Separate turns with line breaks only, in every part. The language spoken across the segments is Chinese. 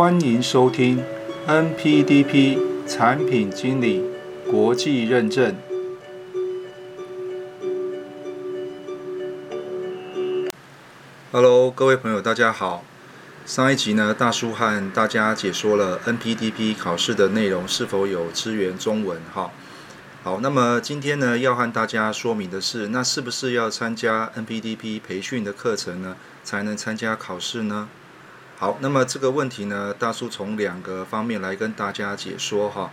欢迎收听 NPDP 产品经理国际认证。Hello，各位朋友，大家好。上一集呢，大叔和大家解说了 NPDP 考试的内容是否有支援中文。哈，好，那么今天呢，要和大家说明的是，那是不是要参加 NPDP 培训的课程呢，才能参加考试呢？好，那么这个问题呢，大叔从两个方面来跟大家解说哈。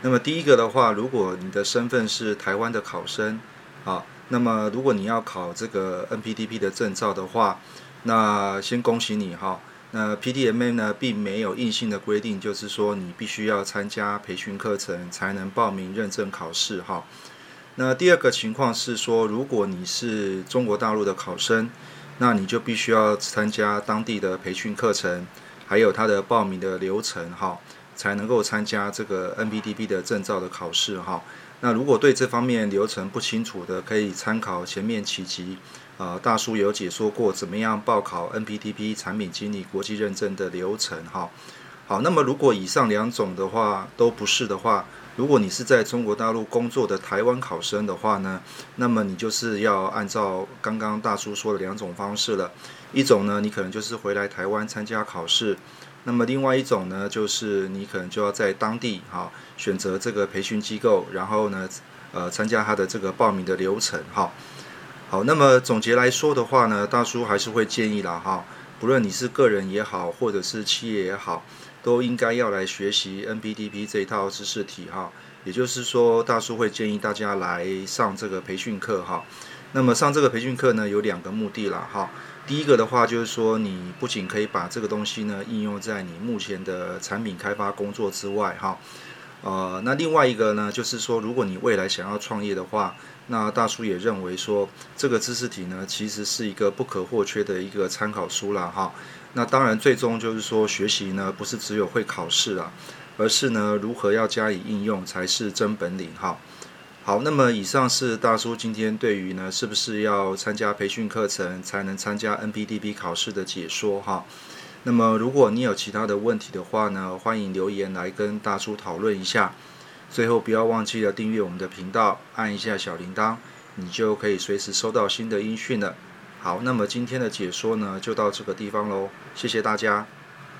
那么第一个的话，如果你的身份是台湾的考生，啊，那么如果你要考这个 NPDP 的证照的话，那先恭喜你哈。那 PDMA 呢，并没有硬性的规定，就是说你必须要参加培训课程才能报名认证考试哈。那第二个情况是说，如果你是中国大陆的考生，那你就必须要参加当地的培训课程，还有它的报名的流程哈，才能够参加这个 NPDP 的证照的考试哈。那如果对这方面流程不清楚的，可以参考前面几集，呃，大叔有解说过怎么样报考 NPDP 产品经理国际认证的流程哈。好，那么如果以上两种的话都不是的话，如果你是在中国大陆工作的台湾考生的话呢，那么你就是要按照刚刚大叔说的两种方式了。一种呢，你可能就是回来台湾参加考试；那么另外一种呢，就是你可能就要在当地哈选择这个培训机构，然后呢，呃，参加他的这个报名的流程哈。好，那么总结来说的话呢，大叔还是会建议啦哈，不论你是个人也好，或者是企业也好。都应该要来学习 NPDP 这一套知识体哈，也就是说，大叔会建议大家来上这个培训课哈。那么上这个培训课呢，有两个目的啦哈。第一个的话就是说，你不仅可以把这个东西呢应用在你目前的产品开发工作之外哈，呃，那另外一个呢，就是说，如果你未来想要创业的话，那大叔也认为说，这个知识体呢，其实是一个不可或缺的一个参考书啦哈。那当然，最终就是说，学习呢不是只有会考试啊，而是呢如何要加以应用才是真本领哈。好，那么以上是大叔今天对于呢是不是要参加培训课程才能参加 NPDB 考试的解说哈。那么如果你有其他的问题的话呢，欢迎留言来跟大叔讨论一下。最后不要忘记了订阅我们的频道，按一下小铃铛，你就可以随时收到新的音讯了。好，那么今天的解说呢，就到这个地方喽，谢谢大家。